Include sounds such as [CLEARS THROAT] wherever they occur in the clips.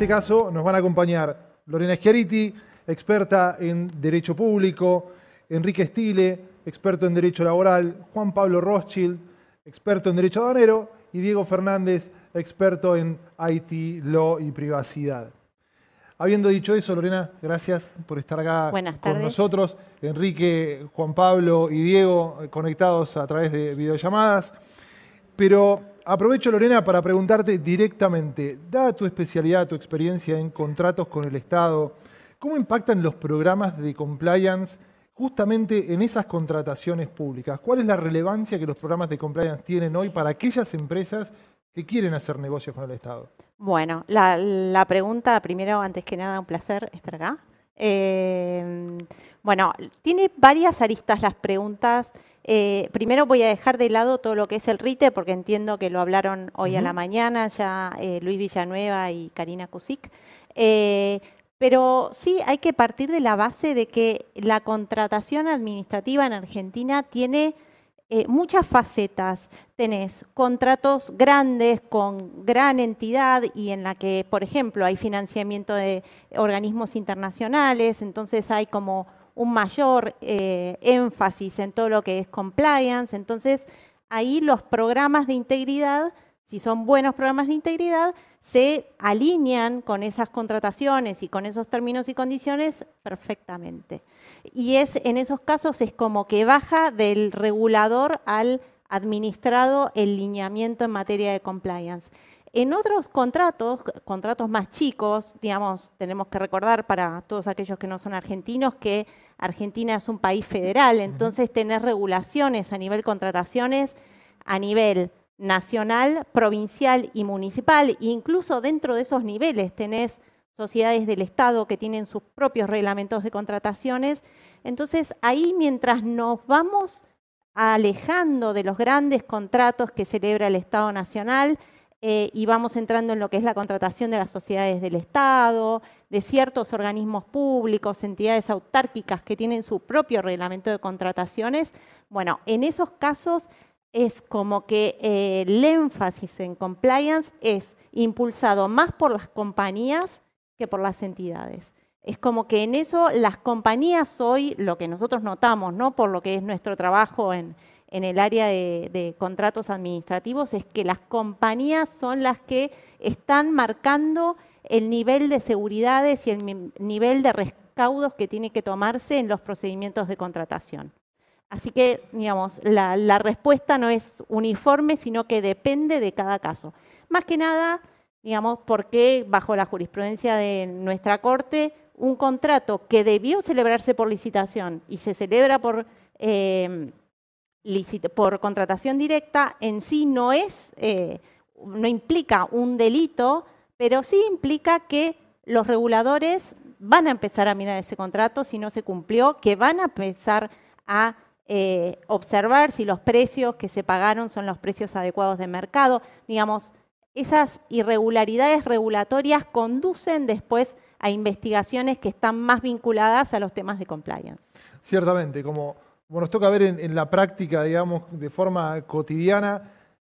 este caso nos van a acompañar Lorena Schiariti, experta en Derecho Público, Enrique Stile, experto en Derecho Laboral, Juan Pablo Rothschild, experto en Derecho Aduanero, y Diego Fernández, experto en IT, Law y Privacidad. Habiendo dicho eso, Lorena, gracias por estar acá con nosotros. Enrique, Juan Pablo y Diego eh, conectados a través de videollamadas. Pero aprovecho, Lorena, para preguntarte directamente, dada tu especialidad, tu experiencia en contratos con el Estado, ¿cómo impactan los programas de compliance justamente en esas contrataciones públicas? ¿Cuál es la relevancia que los programas de compliance tienen hoy para aquellas empresas que quieren hacer negocios con el Estado? Bueno, la, pregunta, primero, antes que nada, un placer estar acá. Eh, bueno, tiene varias aristas las preguntas. Eh, primero voy a dejar de lado todo lo que es el RITE, porque entiendo que lo hablaron hoy a la mañana ya eh, Luis Villanueva y Karina Kuzik. pero sí hay que partir de la base de que la contratación administrativa en Argentina tiene eh, muchas facetas. Tenés contratos grandes con gran entidad y en la que, por ejemplo, hay financiamiento de organismos internacionales, entonces hay como un mayor eh, énfasis en todo lo que es compliance. Entonces, ahí los programas de integridad, si son buenos programas de integridad, se alinean con esas contrataciones y con esos términos y condiciones perfectamente. Y es en esos casos es como que baja del regulador al administrado el lineamiento en materia de compliance. En otros contratos, contratos más chicos, digamos, tenemos que recordar para todos aquellos que no son argentinos que Argentina es un país federal, entonces tener regulaciones a nivel contrataciones, a nivel nacional, provincial y municipal. incluso dentro de esos niveles tenés sociedades del Estado que tienen sus propios reglamentos de contrataciones. Entonces, ahí mientras nos vamos alejando de los grandes contratos que celebra el Estado Nacional eh, y vamos entrando en lo que es la contratación de las sociedades del Estado, de ciertos organismos públicos, entidades autárquicas que tienen su propio reglamento de contrataciones, bueno, en esos casos es como que eh, el énfasis en compliance es impulsado más por las compañías que por las entidades. Es como que en eso las compañías hoy, lo que nosotros notamos, ¿no? por lo que es nuestro trabajo en, el área de, contratos administrativos, es que las compañías son las que están marcando el nivel de seguridades y el nivel de recaudos que tiene que tomarse en los procedimientos de contratación. Así que, digamos, la, respuesta no es uniforme, sino que depende de cada caso. Más que nada, digamos, porque bajo la jurisprudencia de nuestra Corte, un contrato que debió celebrarse por licitación y se celebra por, em, por contratación directa, en sí no es, eh, no implica un delito, pero sí implica que los reguladores van a empezar a mirar ese contrato si no se cumplió, que van a empezar a eh, observar si los precios que se pagaron son los precios adecuados de mercado. Digamos, esas irregularidades regulatorias conducen después a investigaciones que están más vinculadas a los temas de compliance. Ciertamente, como, nos toca ver en, la práctica, digamos, de forma cotidiana,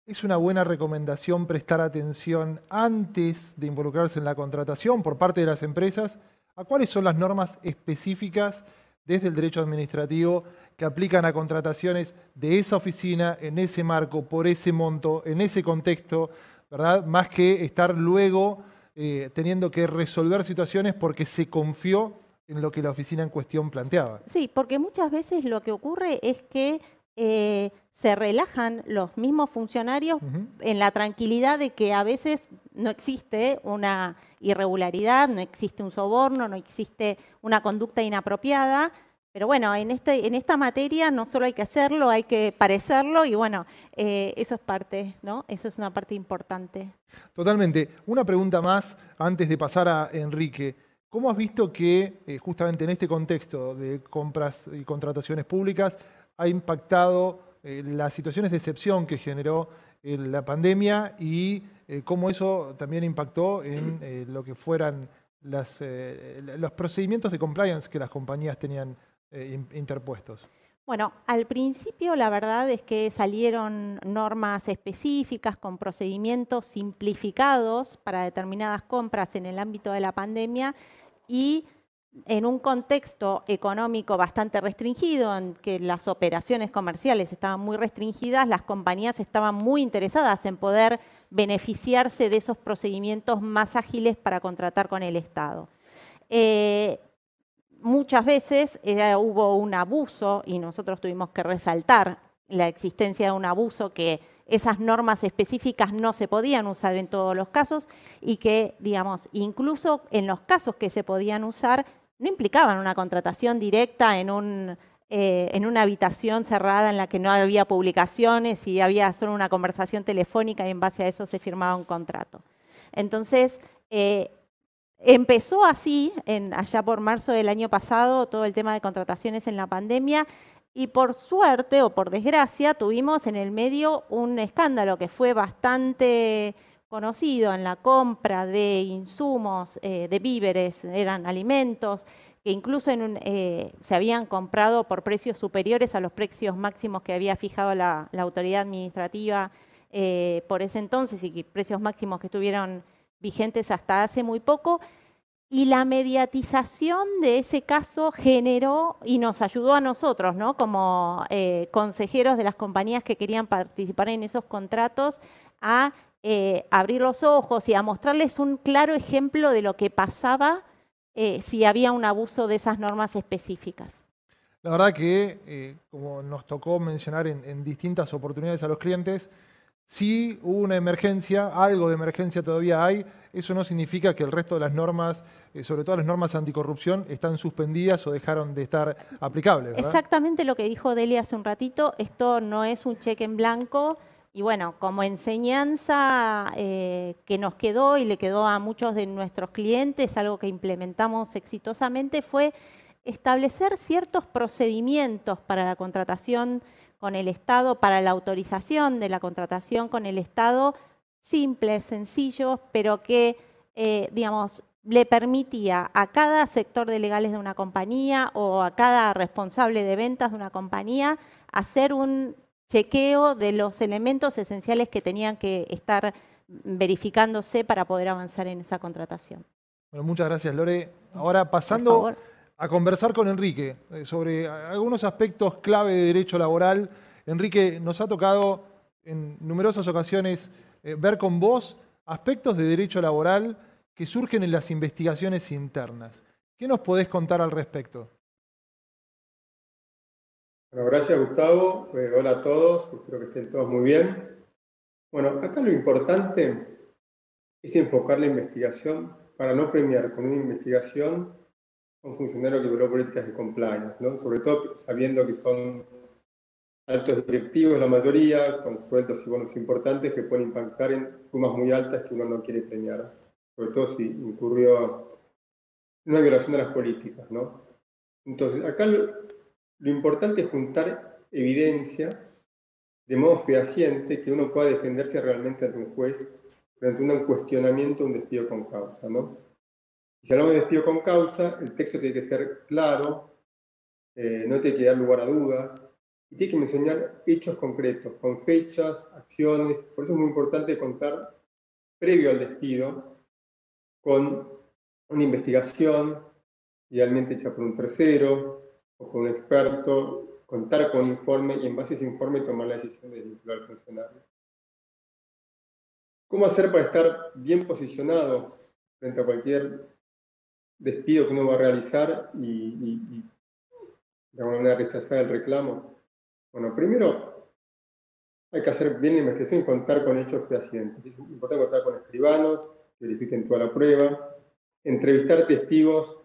es una buena recomendación prestar atención antes de involucrarse en la contratación por parte de las empresas a cuáles son las normas específicas desde el derecho administrativo que aplican a contrataciones de esa oficina, en ese marco, por ese monto, en ese contexto, ¿verdad? Más que estar luego eh, teniendo que resolver situaciones porque se confió en lo que la oficina en cuestión planteaba. Sí, porque muchas veces lo que ocurre es que eh, se relajan los mismos funcionarios en la tranquilidad de que a veces no existe una irregularidad, no existe un soborno, no existe una conducta inapropiada, pero bueno, en, este, en esta materia no solo hay que hacerlo, hay que parecerlo y bueno, eh, eso es parte, ¿no? Eso es una parte importante. Totalmente. Una pregunta más antes de pasar a Enrique. ¿Cómo has visto que eh, justamente en este contexto de compras y contrataciones públicas ha impactado eh, las situaciones de excepción que generó la pandemia y cómo eso también impactó en lo que fueran las, los procedimientos de compliance que las compañías tenían eh, interpuestos. Bueno, al principio la verdad es que salieron normas específicas con procedimientos simplificados para determinadas compras en el ámbito de la pandemia y en un contexto económico bastante restringido, en que las operaciones comerciales estaban muy restringidas, las compañías estaban muy interesadas en poder beneficiarse de esos procedimientos más ágiles para contratar con el Estado. Eh, muchas veces eh, hubo un abuso y nosotros tuvimos que resaltar la existencia de un abuso que esas normas específicas no se podían usar en todos los casos y que, digamos, incluso en los casos que se podían usar, no implicaban una contratación directa en, un, eh, en una habitación cerrada en la que no había publicaciones y había solo una conversación telefónica y en base a eso se firmaba un contrato. Entonces, eh, Empezó así, en, allá por marzo del año pasado, todo el tema de contrataciones en la pandemia y por suerte o por desgracia tuvimos en el medio un escándalo que fue bastante conocido en la compra de insumos, eh, de víveres, eran alimentos, que incluso eh, se habían comprado por precios superiores a los precios máximos que había fijado la, autoridad administrativa eh, por ese entonces y precios máximos que estuvieron vigentes hasta hace muy poco, y la mediatización de ese caso generó y nos ayudó a nosotros, ¿no? como eh, consejeros de las compañías que querían participar en esos contratos, a eh, abrir los ojos y a mostrarles un claro ejemplo de lo que pasaba eh, si había un abuso de esas normas específicas. La verdad que, como nos tocó mencionar en distintas oportunidades a los clientes, si hubo una emergencia, algo de emergencia todavía hay, eso no significa que el resto de las normas, eh, sobre todo las normas anticorrupción, están suspendidas o dejaron de estar aplicables. Exactamente lo que dijo Delia hace un ratito, esto no es un cheque en blanco. Y bueno, como enseñanza eh, que nos quedó y le quedó a muchos de nuestros clientes, algo que implementamos exitosamente, fue establecer ciertos procedimientos para la contratación con el Estado para la autorización de la contratación con el Estado, simples, sencillos, pero que, eh, digamos, le permitía a cada sector de legales de una compañía o a cada responsable de ventas de una compañía hacer un chequeo de los elementos esenciales que tenían que estar verificándose para poder avanzar en esa contratación. Bueno, muchas gracias, Lore. Ahora pasando a conversar con Enrique eh, sobre algunos aspectos clave de derecho laboral. Enrique, nos ha tocado en numerosas ocasiones eh, ver con vos aspectos de derecho laboral que surgen en las investigaciones internas. ¿Qué nos podés contar al respecto? Bueno, gracias Gustavo. Eh, hola a todos, espero que estén todos muy bien. Bueno, acá lo importante es enfocar la investigación para no premiar con una investigación un funcionario que violó políticas de compliance, ¿no? sobre todo sabiendo que son altos directivos la mayoría, con sueldos y bonos importantes que pueden impactar en sumas muy altas que uno no quiere premiar, sobre todo si incurrió en una violación de las políticas. ¿no? Entonces, acá lo, lo importante es juntar evidencia de modo fehaciente que uno pueda defenderse realmente ante un juez frente a un cuestionamiento, un despido con causa. ¿no? Si hablamos de despido con causa, el texto tiene que ser claro, eh, no tiene que dar lugar a dudas, y tiene que mencionar hechos concretos, con fechas, acciones. Por eso es muy importante contar, previo al despido, con una investigación, idealmente hecha por un tercero o con un experto, contar con un informe y en base a ese informe tomar la decisión de vincular al funcionario. ¿Cómo hacer para estar bien posicionado frente a cualquier despido que uno va a realizar y, de alguna manera rechazar el reclamo? Bueno, primero hay que hacer bien la investigación y contar con hechos fehacientes. Es importante contar con escribanos, que verifiquen toda la prueba, entrevistar testigos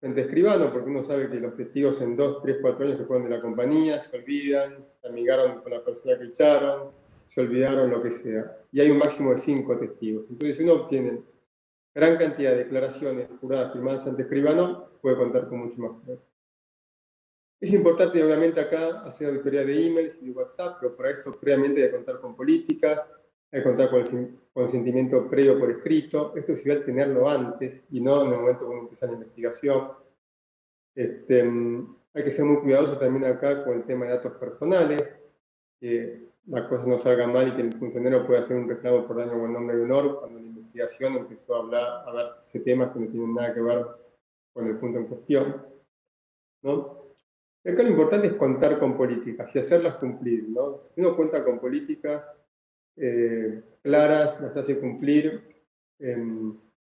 frente a escribanos, porque uno sabe que los testigos en dos, tres, cuatro años se fueron de la compañía, se olvidan, se amigaron con la persona que echaron, se olvidaron lo que sea. Y hay un máximo de cinco testigos. Entonces, si uno obtiene gran cantidad de declaraciones juradas firmadas ante escribano, puede contar con mucho más poder. Es importante, obviamente, acá hacer auditoría de emails y de WhatsApp, pero para esto previamente hay que contar con políticas, hay que contar con el consentimiento previo por escrito. Esto es ideal tenerlo antes y no en el momento cuando empieza la investigación. Este, hay que ser muy cuidadoso también acá con el tema de datos personales, que la cosa no salga mal y que el funcionario pueda hacer un reclamo por daño el nombre de honor cuando la investigación empezó a hablar, a ver temas que no tienen nada que ver con el punto en cuestión. ¿no? Acá lo importante es contar con políticas y hacerlas cumplir. ¿no? Si uno cuenta con políticas eh, claras, las hace cumplir, em,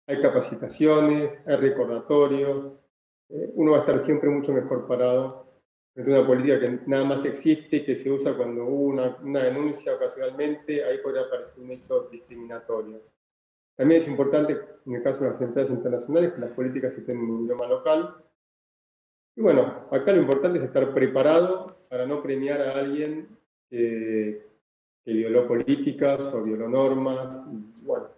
hay capacitaciones, hay recordatorios, eh, uno va a estar siempre mucho mejor parado frente una política que nada más existe, que se usa cuando hubo una, una denuncia ocasionalmente, ahí podría aparecer un hecho discriminatorio. También es importante, en el caso de las empresas internacionales, que las políticas estén en un idioma local. Y bueno, acá lo importante es estar preparado para no premiar a alguien que, violó políticas o violó normas. Y, bueno,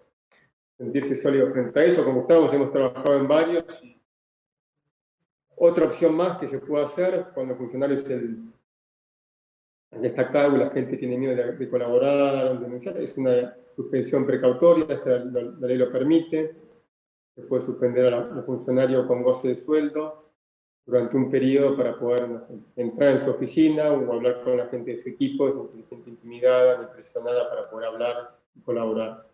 sentirse sólido frente a eso. Como estábamos, hemos trabajado en varios. otra opción más que se puede hacer cuando el funcionario es el destacado y la gente tiene miedo de, de colaborar o denunciar, es una suspensión precautoria, la, ley lo permite, se puede suspender al funcionario con goce de sueldo durante un periodo para poder entrar en su oficina o hablar con la gente de su equipo, sin se siente intimidada ni presionada para poder hablar y colaborar.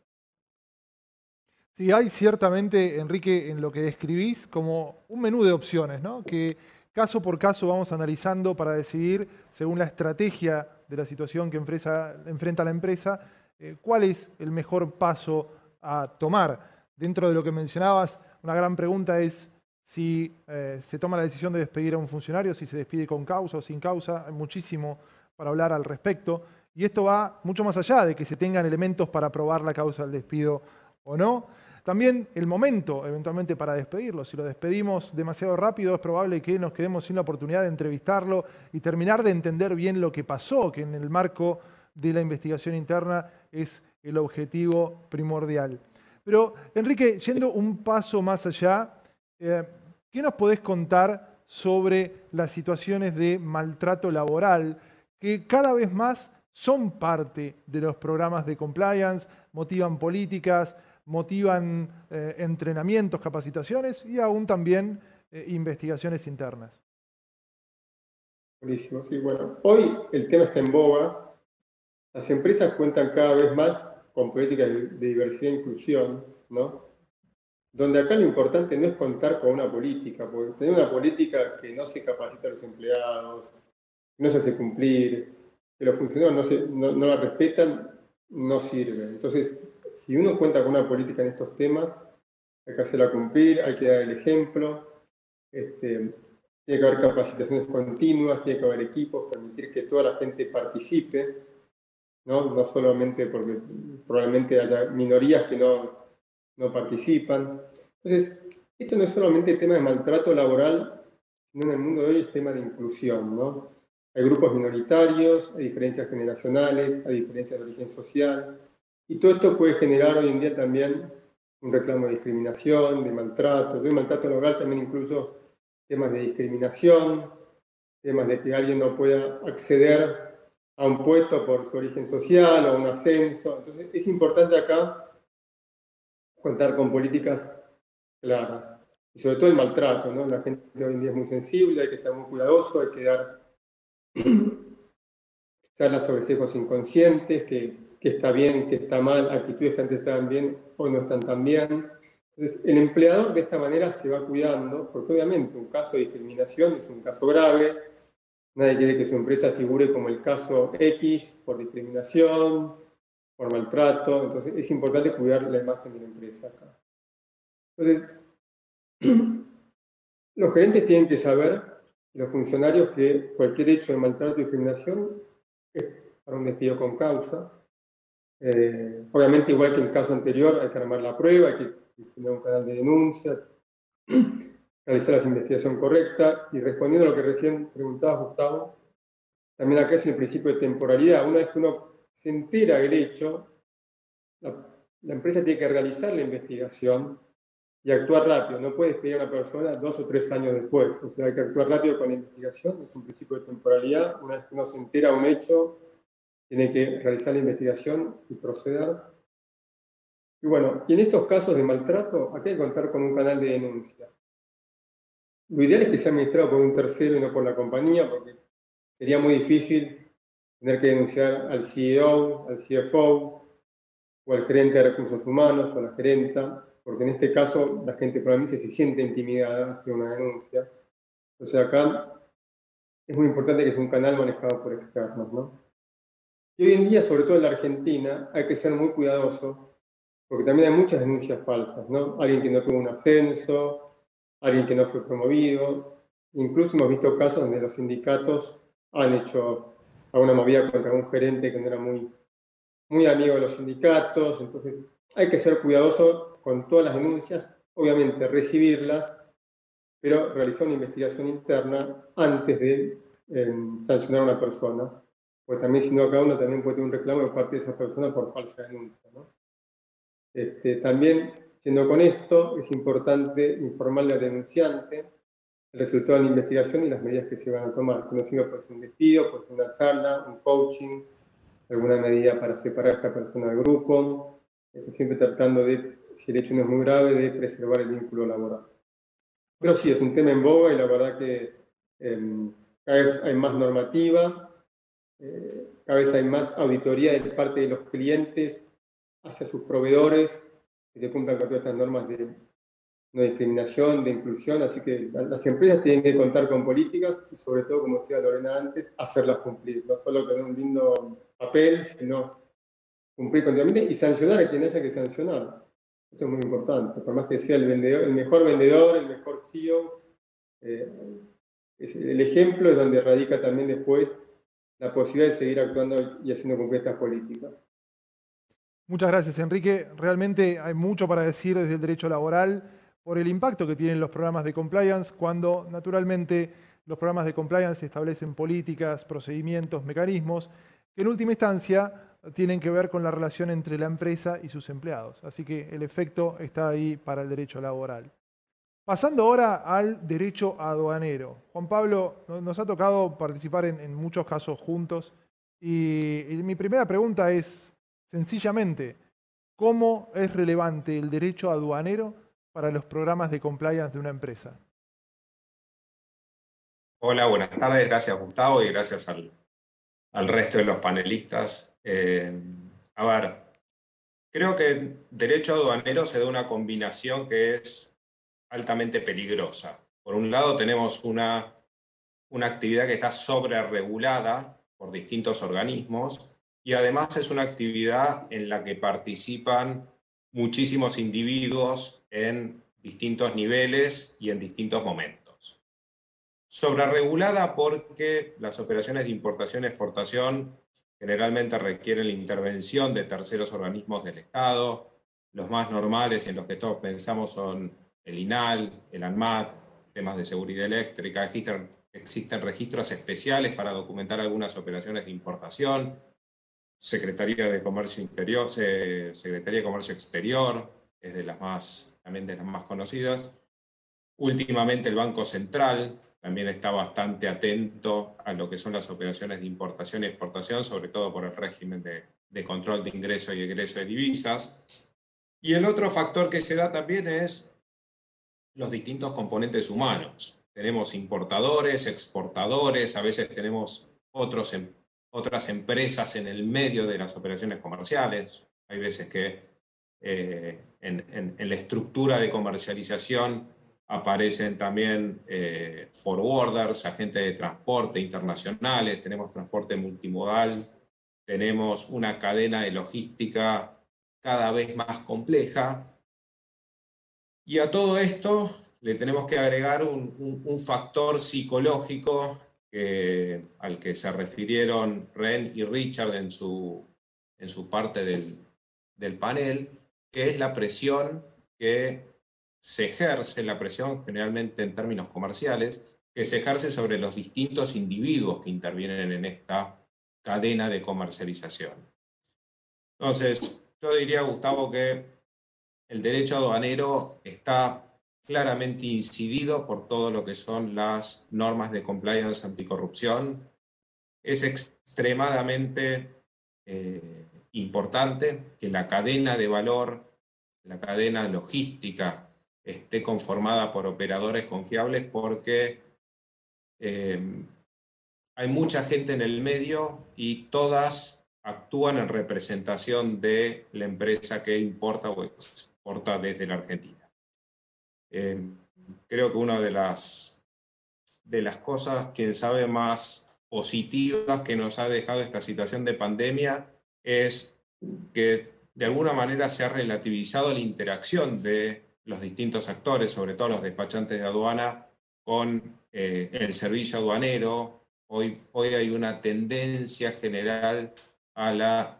Sí, hay ciertamente, Enrique, en lo que describís, como un menú de opciones, ¿no? Que caso por caso vamos analizando para decidir, según la estrategia de la situación que enfrenta la empresa, eh, ¿cuál es el mejor paso a tomar? Dentro de lo que mencionabas, una gran pregunta es si eh, se toma la decisión de despedir a un funcionario, si se despide con causa o sin causa, hay muchísimo para hablar al respecto. Y esto va mucho más allá de que se tengan elementos para probar la causa del despido o no. También el momento, eventualmente, para despedirlo. Si lo despedimos demasiado rápido, es probable que nos quedemos sin la oportunidad de entrevistarlo y terminar de entender bien lo que pasó, que en el marco de la investigación interna es el objetivo primordial. Pero, Enrique, yendo un paso más allá, eh, ¿qué nos podés contar sobre las situaciones de maltrato laboral que cada vez más son parte de los programas de compliance, motivan políticas, motivan eh, entrenamientos, capacitaciones y aún también eh, investigaciones internas? Buenísimo, sí, bueno, hoy el tema está en boga, las empresas cuentan cada vez más con políticas de diversidad e inclusión, ¿no? Donde acá lo importante no es contar con una política, porque tener una política que no se capacita a los empleados, no se hace cumplir, que los funcionarios no, no, la respetan, no sirve. Entonces, si uno cuenta con una política en estos temas, hay que hacerla cumplir, hay que dar el ejemplo, este, tiene que haber capacitaciones continuas, tiene que haber equipos, permitir que toda la gente participe ¿no? no solamente porque probablemente haya minorías que no, no participan. Entonces, esto no es solamente tema de maltrato laboral, sino en el mundo de hoy es tema de inclusión. ¿no? Hay grupos minoritarios, hay diferencias generacionales, hay diferencias de origen social, y todo esto puede generar hoy en día también un reclamo de discriminación, de maltrato. De maltrato laboral también incluso temas de discriminación, temas de que alguien no pueda acceder a un puesto por su origen social o un ascenso. Entonces es importante acá contar con políticas claras. Y sobre todo el maltrato, ¿no? La gente hoy en día es muy sensible, hay que ser muy cuidadoso, hay que dar [CLEARS THROAT] charlas sobre sesgos inconscientes, que, que, está bien, que está mal, actitudes que antes estaban bien, hoy no están tan bien. Entonces, el empleador de esta manera se va cuidando, porque obviamente un caso de discriminación es un caso grave, Nadie quiere que su empresa figure como el caso X por discriminación, por maltrato. Entonces es importante cuidar la imagen de la empresa acá. Entonces, [CLEARS THROAT] los gerentes tienen que saber, los funcionarios, que cualquier hecho de maltrato o discriminación es para un despido con causa. Eh, obviamente, igual que en el caso anterior, hay que armar la prueba, hay que tener un canal de denuncia, [CLEARS THROAT] realizar la investigación correcta y respondiendo a lo que recién preguntaba Gustavo, también acá es el principio de temporalidad. Una vez que uno se entera del hecho, la, empresa tiene que realizar la investigación y actuar rápido. No puede despedir a una persona dos o tres años después. O sea, hay que actuar rápido con la investigación, es un principio de temporalidad. Una vez que uno se entera de un hecho, tiene que realizar la investigación y proceder. Y bueno, y en estos casos de maltrato, aquí hay que contar con un canal de denuncias. lo ideal es que sea administrado por un tercero y no por la compañía, porque sería muy difícil tener que denunciar al CEO, al CFO o al gerente de recursos humanos o a la gerenta, porque en este caso la gente probablemente se siente intimidada hacia una denuncia. O sea, acá es muy importante que sea un canal manejado por externos. ¿no? Y hoy en día, sobre todo en la Argentina, hay que ser muy cuidadoso, porque también hay muchas denuncias falsas. ¿no? Alguien que no tuvo un ascenso, alguien que no fue promovido. Incluso hemos visto casos donde los sindicatos han hecho alguna movida contra un gerente que no era muy, muy amigo de los sindicatos. Entonces, hay que ser cuidadoso con todas las denuncias, obviamente recibirlas, pero realizar una investigación interna antes de em, sancionar a una persona, porque también si no, cada uno también puede tener un reclamo de parte de esa persona por falsa denuncia. Este, también, siendo con esto, es importante informarle al denunciante el resultado de la investigación y las medidas que se van a tomar. No puede ser un despido, puede ser una charla, un coaching, alguna medida para separar a esta persona del grupo, este, siempre tratando de, si el hecho no es muy grave, de preservar el vínculo laboral. Pero sí, es un tema en boga y la verdad que vez hay más normativa, eh, cada vez hay más auditoría de parte de los clientes hacia sus proveedores que se cumplan con todas estas normas de no discriminación, de inclusión, así que las empresas tienen que contar con políticas y sobre todo, como decía Lorena antes, hacerlas cumplir, no solo tener un lindo papel, sino cumplir continuamente y sancionar a quien haya que sancionar. Esto es muy importante, por más que sea el, vendedor, el mejor vendedor, el mejor CEO, eh, el ejemplo es donde radica también después la posibilidad de seguir actuando y haciendo cumplir estas políticas. Muchas gracias, Enrique. Realmente hay mucho para decir desde el derecho laboral por el impacto que tienen los programas de compliance cuando naturalmente los programas de compliance establecen políticas, procedimientos, mecanismos que en última instancia tienen que ver con la relación entre la empresa y sus empleados. Así que el efecto está ahí para el derecho laboral. Pasando ahora al derecho aduanero. Juan Pablo, nos ha tocado participar en, muchos casos juntos y, mi primera pregunta es sencillamente, ¿cómo es relevante el derecho aduanero para los programas de compliance de una empresa? Hola, buenas tardes. Gracias Gustavo y gracias al, resto de los panelistas eh, a ver, creo que el derecho aduanero se da una combinación que es altamente peligrosa. Por un lado tenemos una, una actividad que está sobreregulada por distintos organismos y además es una actividad en la que participan muchísimos individuos en distintos niveles y en distintos momentos. Sobreregulada porque las operaciones de importación y exportación generalmente requieren la intervención de terceros organismos del Estado. Los más normales en los que todos pensamos son el INAL, el ANMAT, temas de seguridad eléctrica, existen, registros especiales para documentar algunas operaciones de importación, Secretaría de Comercio Interior, Secretaría de Comercio Exterior, es de las más, también de las más conocidas. Últimamente el Banco Central, también está bastante atento a lo que son las operaciones de importación y exportación, sobre todo por el régimen de, control de ingreso y egreso de divisas. Y el otro factor que se da también es los distintos componentes humanos. Tenemos importadores, exportadores, a veces tenemos otros, em, otras empresas en el medio de las operaciones comerciales. Hay veces que eh, en, la estructura de comercialización aparecen también eh, forwarders, agentes de transporte internacionales, tenemos transporte multimodal, tenemos una cadena de logística cada vez más compleja. Y a todo esto le tenemos que agregar un, factor psicológico al que se refirieron Ren y Richard en su, en su parte del, del panel, que es la presión que se ejerce la presión, generalmente en términos comerciales, que se ejerce sobre los distintos individuos que intervienen en esta cadena de comercialización. Entonces, yo diría, Gustavo, que el derecho aduanero está claramente incidido por todo lo que son las normas de compliance anticorrupción. Es extremadamente eh, importante que la cadena de valor, la cadena logística esté conformada por operadores confiables porque eh, hay mucha gente en el medio y todas actúan en representación de la empresa que importa o exporta desde la Argentina. Eh, creo que una de las, de las cosas, quién sabe, más positivas que nos ha dejado esta situación de pandemia es que de alguna manera se ha relativizado la interacción de los distintos actores, sobre todo los despachantes de aduana, con eh, el servicio aduanero. Hoy, hoy hay una tendencia general a, la,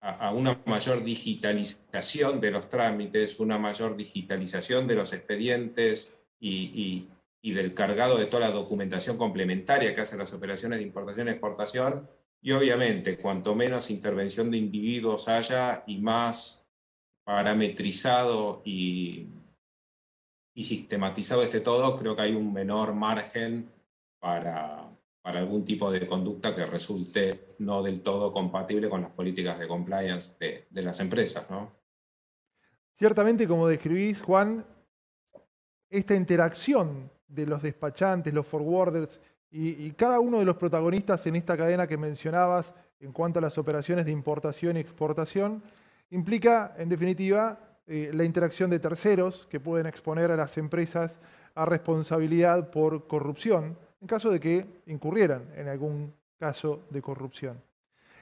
a, una mayor digitalización de los trámites, una mayor digitalización de los expedientes y, del cargado de toda la documentación complementaria que hacen las operaciones de importación y exportación. Y obviamente, cuanto menos intervención de individuos haya y más parametrizado y, y sistematizado este todo, creo que hay un menor margen para, para algún tipo de conducta que resulte no del todo compatible con las políticas de compliance de, las empresas. ¿no? Ciertamente, como describís, Juan, esta interacción de los despachantes, los forwarders y, cada uno de los protagonistas en esta cadena que mencionabas en cuanto a las operaciones de importación y exportación, implica, en definitiva, eh, la interacción de terceros que pueden exponer a las empresas a responsabilidad por corrupción, en caso de que incurrieran en algún caso de corrupción.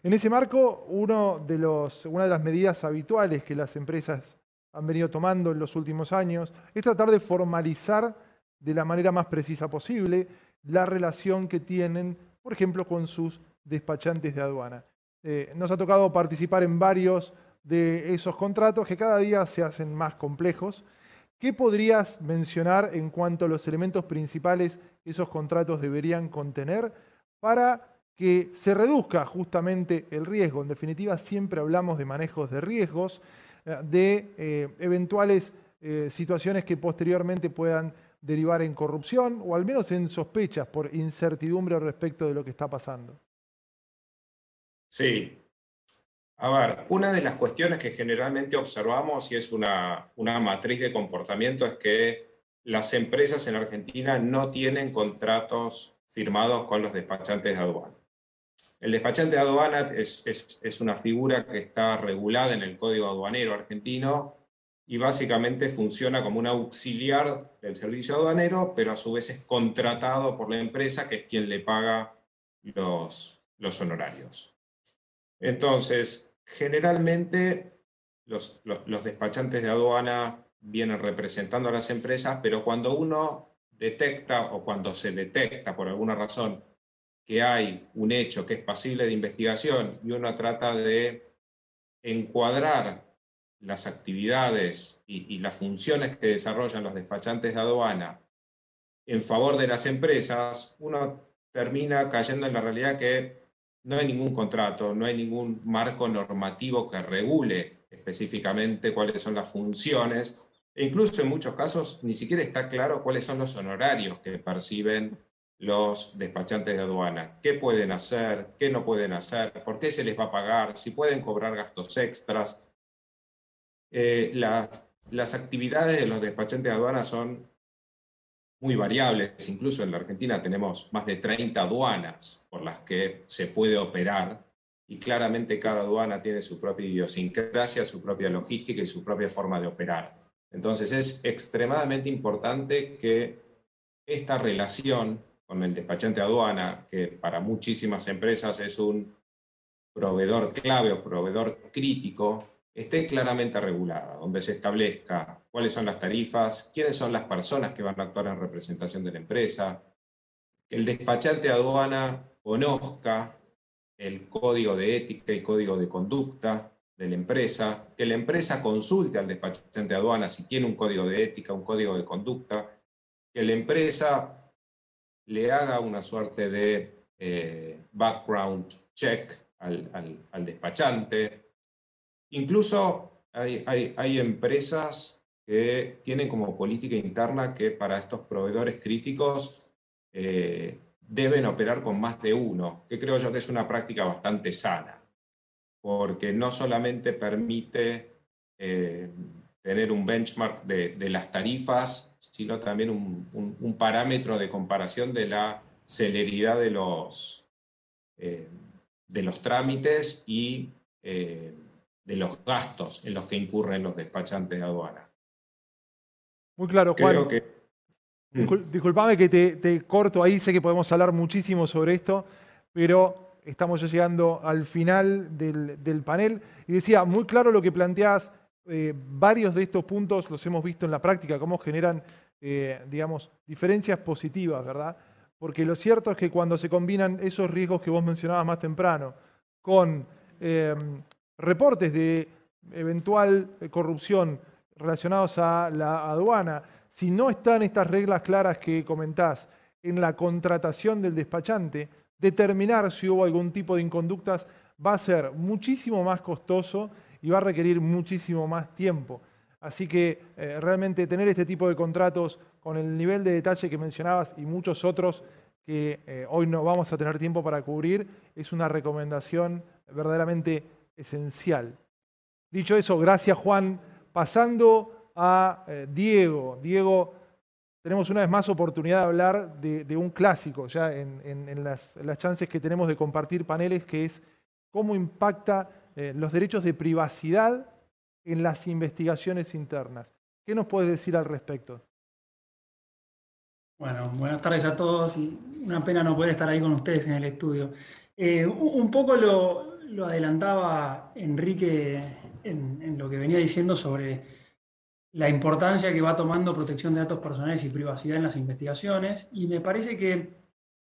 En ese marco, una de las medidas habituales que las empresas han venido tomando en los últimos años es tratar de formalizar de la manera más precisa posible la relación que tienen, por ejemplo, con sus despachantes de aduana. Eh, nos ha tocado participar en varios de esos contratos que cada día se hacen más complejos. ¿Qué podrías mencionar en cuanto a los elementos principales que esos contratos deberían contener para que se reduzca justamente el riesgo? En definitiva, siempre hablamos de manejos de riesgos, eh, de eh, eventuales situaciones que posteriormente puedan derivar en corrupción o al menos en sospechas por incertidumbre respecto de lo que está pasando. Sí. A ver, una de las cuestiones que generalmente observamos y es una, una matriz de comportamiento es que las empresas en Argentina no tienen contratos firmados con los despachantes de aduana. El despachante de aduana es, es, es, una figura que está regulada en el Código Aduanero argentino y básicamente funciona como un auxiliar del servicio aduanero, pero a su vez es contratado por la empresa, que es quien le paga los, los honorarios. Entonces, generalmente los, despachantes de aduana vienen representando a las empresas, pero cuando uno detecta o cuando se detecta por alguna razón que hay un hecho que es pasible de investigación y uno trata de encuadrar las actividades y, las funciones que desarrollan los despachantes de aduana en favor de las empresas, uno termina cayendo en la realidad que no hay ningún contrato, no hay ningún marco normativo que regule específicamente cuáles son las funciones, e incluso en muchos casos ni siquiera está claro cuáles son los honorarios que perciben los despachantes de aduana, qué pueden hacer, qué no pueden hacer, por qué se les va a pagar, si pueden cobrar gastos extras. Eh, las actividades de los despachantes de aduanas son muy variables. Incluso en la Argentina tenemos más de 30 aduanas por las que se puede operar y claramente cada aduana tiene su propia idiosincrasia, su propia logística y su propia forma de operar. Entonces es extremadamente importante que esta relación con el despachante de aduana, que para muchísimas empresas es un proveedor clave o proveedor crítico, esté claramente regulada, donde se establezca cuáles son las tarifas, quiénes son las personas que van a actuar en representación de la empresa, que el despachante de aduana conozca el código de ética y código de conducta de la empresa, que la empresa consulte al despachante de aduana si tiene un código de ética, un código de conducta, que la empresa le haga una suerte de eh, background check al despachante, Incluso hay, hay, empresas que tienen como política interna que para estos proveedores críticos eh, deben operar con más de uno, que creo yo que es una práctica bastante sana, porque no solamente permite eh, tener un benchmark de, las tarifas, sino también un, parámetro de comparación de la celeridad de los, eh, de los trámites y de los gastos en los que incurren los despachantes de aduana. Muy claro, Juan. que... Disculpame que te, corto ahí, sé que podemos hablar muchísimo sobre esto, pero estamos ya llegando al final del, panel. Y decía, muy claro lo que planteas, eh, varios de estos puntos los hemos visto en la práctica, cómo generan, eh, digamos, diferencias positivas, ¿verdad? Porque lo cierto es que cuando se combinan esos riesgos que vos mencionabas más temprano con em, reportes de eventual corrupción relacionados a la aduana, si no están estas reglas claras que comentás en la contratación del despachante, determinar si hubo algún tipo de inconductas va a ser muchísimo más costoso y va a requerir muchísimo más tiempo. Así que eh, realmente tener este tipo de contratos con el nivel de detalle que mencionabas y muchos otros que eh, hoy no vamos a tener tiempo para cubrir es una recomendación verdaderamente esencial. Dicho eso, gracias Juan. Pasando a eh, Diego. Diego, tenemos una vez más oportunidad de hablar de, un clásico ya en, las, chances que tenemos de compartir paneles, que es cómo impacta eh, los derechos de privacidad en las investigaciones internas. ¿Qué nos puedes decir al respecto? Bueno, buenas tardes a todos y una pena no poder estar ahí con ustedes en el estudio. Eh, un poco lo, adelantaba Enrique en, lo que venía diciendo sobre la importancia que va tomando protección de datos personales y privacidad en las investigaciones. Y me parece que,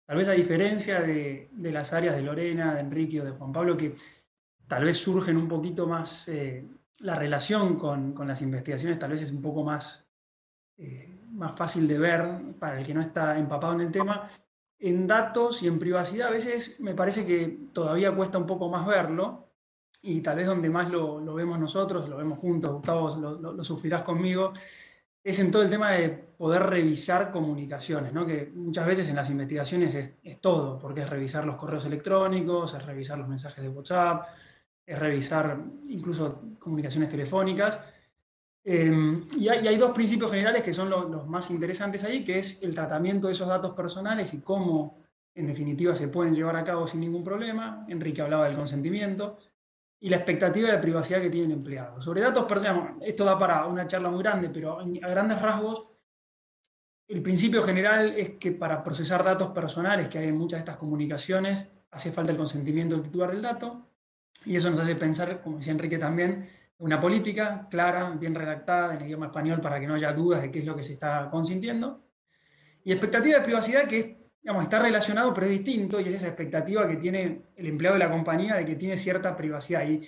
tal vez a diferencia de, las áreas de Lorena, de Enrique o de Juan Pablo, que tal vez surgen un poquito más, eh, la relación con, las investigaciones tal vez es un poco más, eh, más fácil de ver para el que no está empapado en el tema. En datos y en privacidad a veces me parece que todavía cuesta un poco más verlo, y tal vez donde más lo, vemos nosotros, lo vemos juntos, Gustavo, lo, sufrirás conmigo, es en todo el tema de poder revisar comunicaciones, ¿no? que muchas veces en las investigaciones es, todo, porque es revisar los correos electrónicos, es revisar los mensajes de WhatsApp, es revisar incluso comunicaciones telefónicas. Em, y, hay, dos principios generales que son los más interesantes ahí, que es el tratamiento de esos datos personales y cómo en definitiva se pueden llevar a cabo sin ningún problema. Enrique hablaba del consentimiento y la expectativa de privacidad que tienen empleados. Sobre datos personales, esto da para una charla muy grande, pero a grandes rasgos, el principio general es que para procesar datos personales que hay en muchas de estas comunicaciones, hace falta el consentimiento del titular del dato, y eso nos hace pensar, como decía Enrique también, una política clara, bien redactada en idioma español para que no haya dudas de qué es lo que se está consintiendo. Y expectativa de privacidad que está relacionado pero es distinto y es esa expectativa que tiene el empleado de la compañía de que tiene cierta privacidad. Y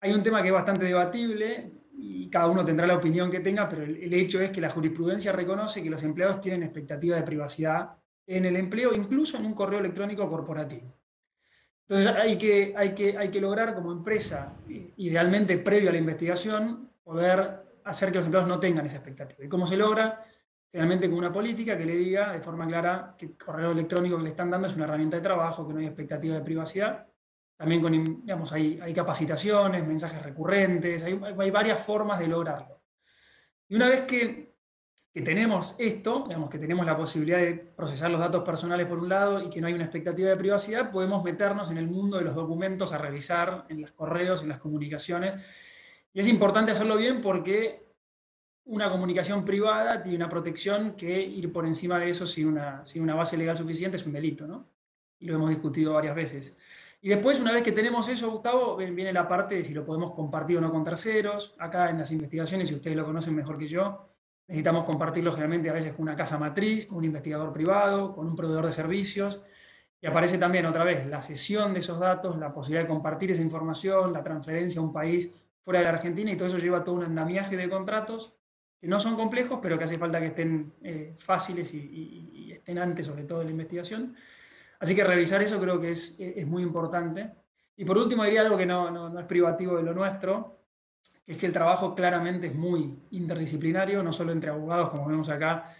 hay un tema que es bastante debatible y cada uno tendrá la opinión que tenga, pero el, hecho es que la jurisprudencia reconoce que los empleados tienen expectativa de privacidad en el empleo, incluso en un correo electrónico corporativo. Entonces hay que, hay que, hay que lograr como empresa, idealmente previo a la investigación, poder hacer que los empleados no tengan esa expectativa. ¿Y cómo se logra? realmente con una política que le diga de forma clara que el correo electrónico que le están dando es una herramienta de trabajo, que no hay expectativa de privacidad. También con, digamos, hay, hay capacitaciones, mensajes recurrentes, hay, hay, varias formas de lograrlo. Y una vez que, que, tenemos esto, digamos que tenemos la posibilidad de procesar los datos personales por un lado y que no hay una expectativa de privacidad, podemos meternos en el mundo de los documentos a revisar en los correos, en las comunicaciones. Y es importante hacerlo bien porque una comunicación privada tiene una protección que ir por encima de eso sin una, sin una base legal suficiente es un delito, ¿no? Y lo hemos discutido varias veces. Y después, una vez que tenemos eso, Gustavo, viene la parte de si lo podemos compartir o no con terceros. Acá en las investigaciones, y ustedes lo conocen mejor que yo, necesitamos compartirlo generalmente a veces con una casa matriz, con un investigador privado, con un proveedor de servicios. Y aparece también otra vez la cesión de esos datos, la posibilidad de compartir esa información, la transferencia a un país fuera de la Argentina, y todo eso lleva todo un andamiaje de contratos que no son complejos, pero que hace falta que estén eh, fáciles y, estén antes, sobre todo, de la investigación. Así que revisar eso creo que es, es muy importante. Y por último, diría algo que no, no, es privativo de lo nuestro, que es que el trabajo claramente es muy interdisciplinario, no solo entre abogados, como vemos acá,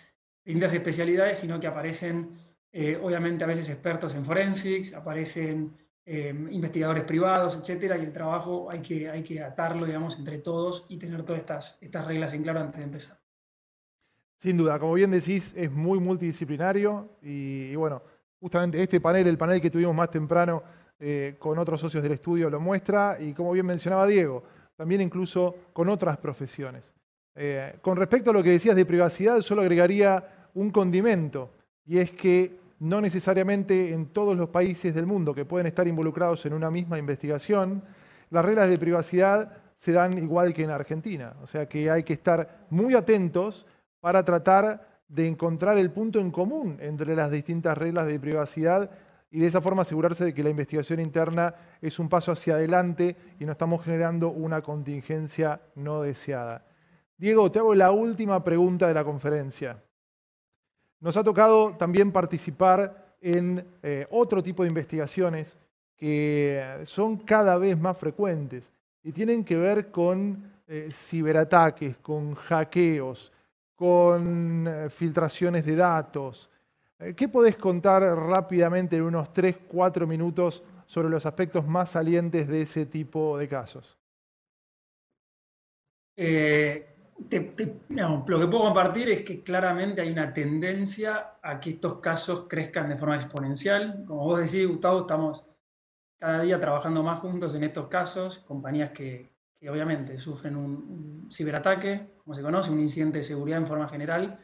distintas especialidades, sino que aparecen, eh, obviamente, a veces expertos en forensics, aparecen investigadores privados, etcétera, y el trabajo hay que, hay que atarlo, digamos, entre todos y tener todas estas, estas reglas en claro antes de empezar. Sin duda, como bien decís, es muy multidisciplinario y, bueno, justamente este panel, el panel que tuvimos más temprano eh, con otros socios del estudio lo muestra y como bien mencionaba Diego, también incluso con otras profesiones. Eh, con respecto a lo que decías de privacidad, solo agregaría un condimento y es que no necesariamente en todos los países del mundo que pueden estar involucrados en una misma investigación, las reglas de privacidad se dan igual que en Argentina. O sea que hay que estar muy atentos para tratar de encontrar el punto en común entre las distintas reglas de privacidad y de esa forma asegurarse de que la investigación interna es un paso hacia adelante y no estamos generando una contingencia no deseada. Diego, te hago la última pregunta de la conferencia. Nos ha tocado también participar en eh, otro tipo de investigaciones que son cada vez más frecuentes y tienen que ver con eh, ciberataques, con hackeos, con eh, filtraciones de datos. Eh, ¿Qué podés contar rápidamente en unos 3, 4 minutos sobre los aspectos más salientes de ese tipo de casos? Eh, lo que puedo compartir es que claramente hay una tendencia a que estos casos crezcan de forma exponencial. Como vos decís, Gustavo, estamos cada día trabajando más juntos en estos casos, compañías que, que obviamente sufren un, ciberataque, como se conoce, un incidente de seguridad en forma general,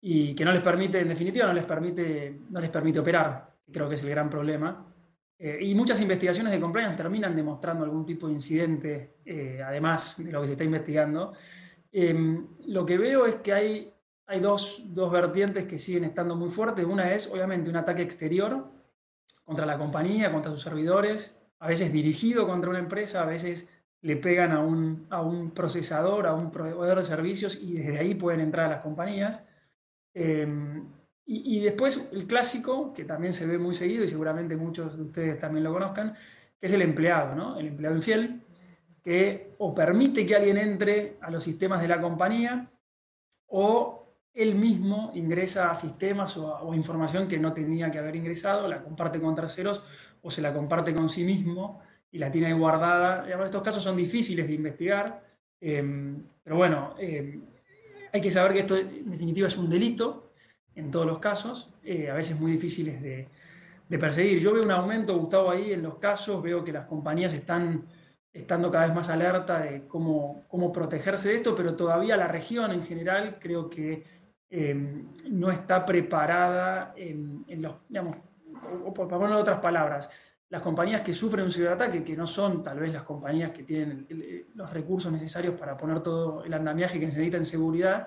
y que no les permite, en definitiva, no les permite, no les permite operar, creo que es el gran problema. Eh, y muchas investigaciones de compliance terminan demostrando algún tipo de incidente, eh, además de lo que se está investigando. Em, lo que veo es que hay, hay dos, dos vertientes que siguen estando muy fuertes. Una es, obviamente, un ataque exterior contra la compañía, contra sus servidores, a veces dirigido contra una empresa, a veces le pegan a un, a un procesador, a un proveedor de servicios y desde ahí pueden entrar a las compañías. Em, y, después el clásico, que también se ve muy seguido y seguramente muchos de ustedes también lo conozcan, que es el empleado, ¿no? el empleado infiel, que o permite que alguien entre a los sistemas de la compañía o él mismo ingresa a sistemas o, o información que no tenía que haber ingresado, la comparte con terceros o se la comparte con sí mismo y la tiene ahí guardada. Estos casos son difíciles de investigar, em, pero bueno, em, hay que saber que esto en definitiva es un delito en todos los casos, eh, a veces muy difíciles de, perseguir. Yo veo un aumento, Gustavo, ahí en los casos, veo que las compañías están estando cada vez más alerta de cómo, cómo protegerse de esto, pero todavía la región en general creo que em, no está preparada en, los, digamos, o, por ponerlo otras palabras, las compañías que sufren un ciberataque, que no son tal vez las compañías que tienen los recursos necesarios para poner todo el andamiaje que necesitan en seguridad,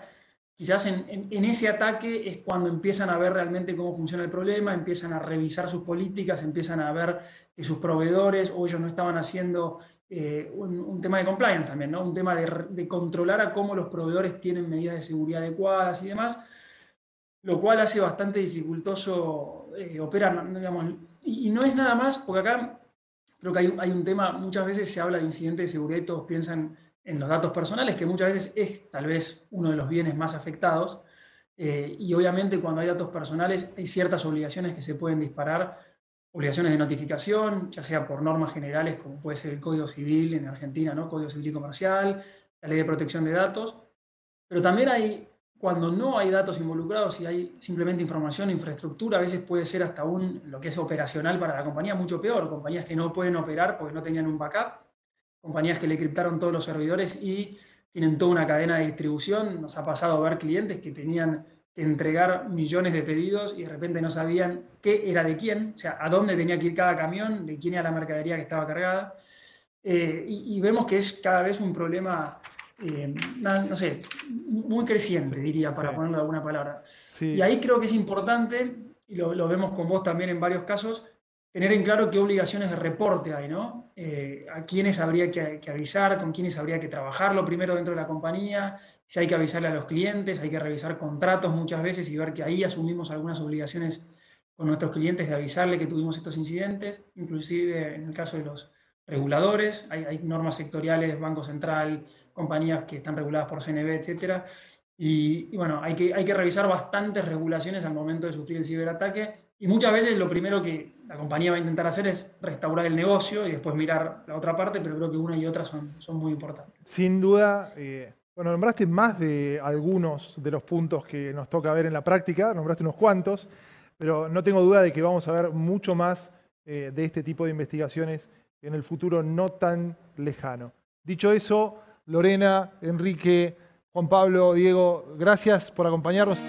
quizás en, ese ataque es cuando empiezan a ver realmente cómo funciona el problema, empiezan a revisar sus políticas, empiezan a ver que sus proveedores o ellos no estaban haciendo eh, un, tema de compliance también, ¿no? un tema de, controlar a cómo los proveedores tienen medidas de seguridad adecuadas y demás, lo cual hace bastante dificultoso eh, operar. Digamos, y, no es nada más, porque acá creo que hay, un tema, muchas veces se habla de incidentes de seguridad y todos piensan en los datos personales, que muchas veces es tal vez uno de los bienes más afectados. Eh, y obviamente cuando hay datos personales hay ciertas obligaciones que se pueden disparar, obligaciones de notificación, ya sea por normas generales como puede ser el Código Civil en Argentina, ¿no? Código Civil y Comercial, la Ley de Protección de Datos, pero también hay cuando no hay datos involucrados y hay simplemente información, infraestructura, a veces puede ser hasta un, lo que es operacional para la compañía, mucho peor. Compañías que no pueden operar porque no tenían un backup, compañías que le criptaron todos los servidores y tienen toda una cadena de distribución. Nos ha pasado ver clientes que tenían que entregar millones de pedidos y de repente no sabían qué era de quién, o sea, a dónde tenía que ir cada camión, de quién era la mercadería que estaba cargada. Eh, y, vemos que es cada vez un problema eh, no, sé, muy creciente, diría, para ponerlo de alguna palabra. Y ahí creo que es importante, y lo, vemos con vos también en varios casos, tener en claro qué obligaciones de reporte hay, ¿no? Eh, a quiénes habría que, avisar, con quiénes habría que trabajarlo primero dentro de la compañía, si hay que avisarle a los clientes, hay que revisar contratos muchas veces y ver que ahí asumimos algunas obligaciones con nuestros clientes de avisarle que tuvimos estos incidentes, inclusive en el caso de los reguladores, hay, normas sectoriales, Banco Central, compañías que están reguladas por CNB, etcétera. Y, bueno, hay que, hay que revisar bastantes regulaciones al momento de sufrir el ciberataque. Y muchas veces lo primero que, la compañía va a intentar hacer es restaurar el negocio y después mirar la otra parte, pero creo que una y otra son, son muy importantes. Sin duda, eh, bueno, nombraste más de algunos de los puntos que nos toca ver en la práctica, nombraste unos cuantos, pero no tengo duda de que vamos a ver mucho más eh, de este tipo de investigaciones en el futuro no tan lejano. Dicho eso, Lorena, Enrique, Juan Pablo, Diego, gracias por acompañarnos.